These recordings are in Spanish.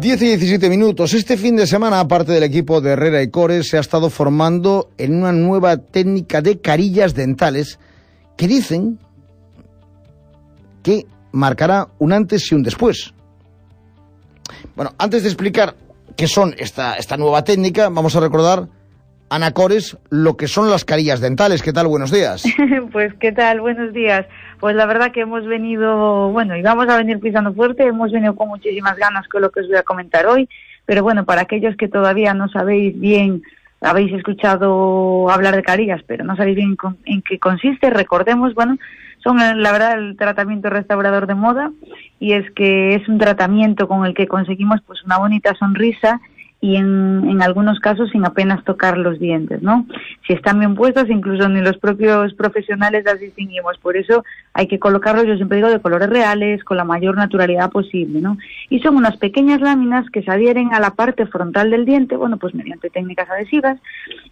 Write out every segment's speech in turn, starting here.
10 y 17 minutos. Este fin de semana, aparte del equipo de Herrera y Cores, se ha estado formando en una nueva técnica de carillas dentales que dicen que marcará un antes y un después. Bueno, antes de explicar qué son esta, esta nueva técnica, vamos a recordar, Ana Cores, lo que son las carillas dentales. ¿Qué tal? Buenos días. pues, ¿qué tal? Buenos días. Pues la verdad que hemos venido, bueno, y vamos a venir pisando fuerte, hemos venido con muchísimas ganas con lo que os voy a comentar hoy, pero bueno, para aquellos que todavía no sabéis bien, habéis escuchado hablar de carillas, pero no sabéis bien en qué consiste, recordemos, bueno, son la verdad el tratamiento restaurador de moda y es que es un tratamiento con el que conseguimos pues una bonita sonrisa y en, en, algunos casos sin apenas tocar los dientes, ¿no? Si están bien puestos, incluso ni los propios profesionales las distinguimos. Por eso hay que colocarlos, yo siempre digo, de colores reales, con la mayor naturalidad posible, ¿no? Y son unas pequeñas láminas que se adhieren a la parte frontal del diente, bueno, pues mediante técnicas adhesivas,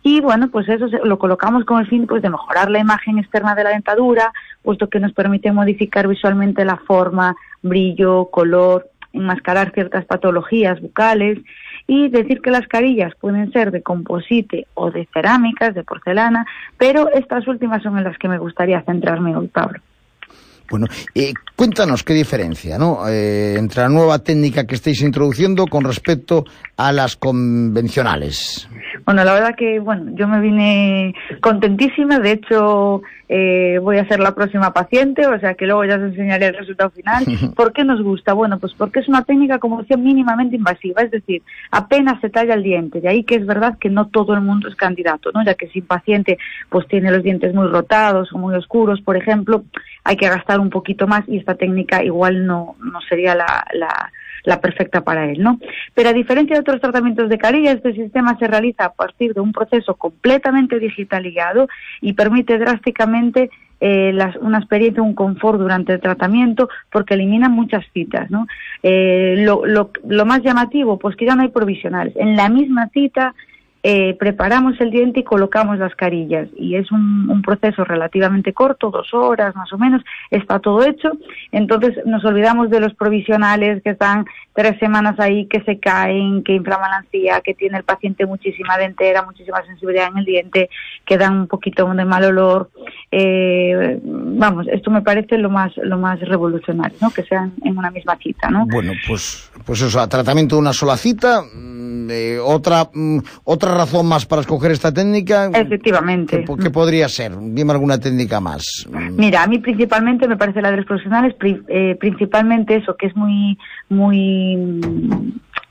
y bueno, pues eso lo colocamos con el fin pues, de mejorar la imagen externa de la dentadura, puesto que nos permite modificar visualmente la forma, brillo, color, enmascarar ciertas patologías bucales y decir que las carillas pueden ser de composite o de cerámicas, de porcelana, pero estas últimas son en las que me gustaría centrarme hoy, Pablo. Bueno, eh, cuéntanos qué diferencia ¿no? Eh, entre la nueva técnica que estáis introduciendo con respecto a las convencionales. Bueno, la verdad que, bueno, yo me vine contentísima, de hecho eh, voy a ser la próxima paciente, o sea que luego ya os enseñaré el resultado final. ¿Por qué nos gusta? Bueno, pues porque es una técnica, como decía, mínimamente invasiva, es decir, apenas se talla el diente, de ahí que es verdad que no todo el mundo es candidato, ¿no? Ya que si un paciente pues tiene los dientes muy rotados o muy oscuros, por ejemplo, hay que gastar un poquito más y esta técnica igual no, no sería la, la la perfecta para él, ¿no? Pero a diferencia de otros tratamientos de carilla, este sistema se realiza a partir de un proceso completamente digitalizado y permite drásticamente eh, una experiencia, un confort durante el tratamiento porque elimina muchas citas, ¿no? Eh, lo, lo, lo más llamativo, pues que ya no hay provisionales. En la misma cita eh, preparamos el diente y colocamos las carillas. Y es un, un, proceso relativamente corto, dos horas más o menos, está todo hecho. Entonces nos olvidamos de los provisionales que están tres semanas ahí, que se caen, que inflaman la encía, que tiene el paciente muchísima dentera, muchísima sensibilidad en el diente, que dan un poquito de mal olor. Eh, vamos, esto me parece lo más, lo más revolucionario, ¿no? Que sean en una misma cita, ¿no? Bueno, pues, pues eso, tratamiento de una sola cita, eh, otra, mm, otra razón más para escoger esta técnica? Efectivamente. ¿Qué, podría ser? Dime alguna técnica más. Mira, a mí principalmente me parece la de los profesionales, eh, principalmente eso, que es muy, muy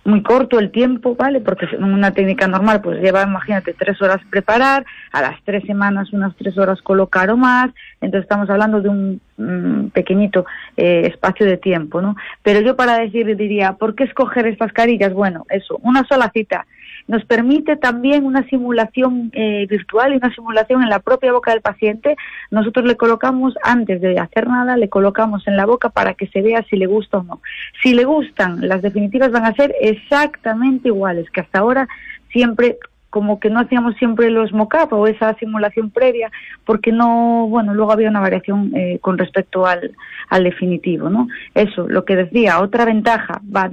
muy corto el tiempo, ¿vale? Porque una técnica normal pues lleva, imagínate, tres horas preparar, a las tres semanas unas tres horas colocar o más, entonces estamos hablando de un mm, pequeñito eh, espacio de tiempo, ¿no? Pero yo para decir diría, ¿por qué escoger estas carillas? Bueno, eso, una sola cita nos permite también una simulación eh, virtual y una simulación en la propia boca del paciente. Nosotros le colocamos, antes de hacer nada, le colocamos en la boca para que se vea si le gusta o no. Si le gustan, las definitivas van a ser exactamente iguales, que hasta ahora siempre como que no hacíamos siempre los mock-up o esa simulación previa, porque no, bueno, luego había una variación eh, con respecto al, al definitivo, ¿no? Eso, lo que decía, otra ventaja, va,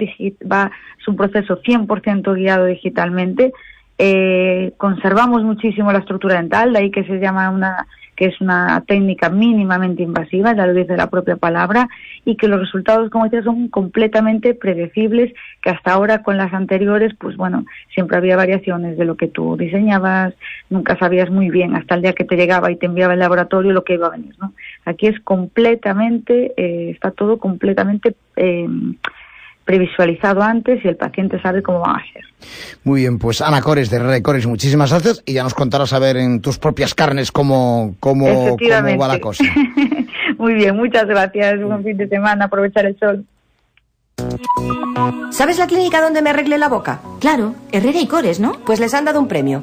va es un proceso 100% guiado digitalmente, eh, conservamos muchísimo la estructura dental, de ahí que se llama una que es una técnica mínimamente invasiva, ya lo dice la propia palabra, y que los resultados, como decía, son completamente predecibles, que hasta ahora con las anteriores, pues bueno, siempre había variaciones de lo que tú diseñabas, nunca sabías muy bien hasta el día que te llegaba y te enviaba el laboratorio lo que iba a venir, ¿no? Aquí es completamente, eh, está todo completamente eh, previsualizado antes y el paciente sabe cómo va a ser. Muy bien, pues Ana Cores de Herrera Cores, muchísimas gracias y ya nos contarás a ver en tus propias carnes cómo, cómo, cómo va la cosa. Muy bien, muchas gracias. Buen fin de semana, aprovechar el sol. ¿Sabes la clínica donde me arreglé la boca? Claro, Herrera y Cores, ¿no? Pues les han dado un premio.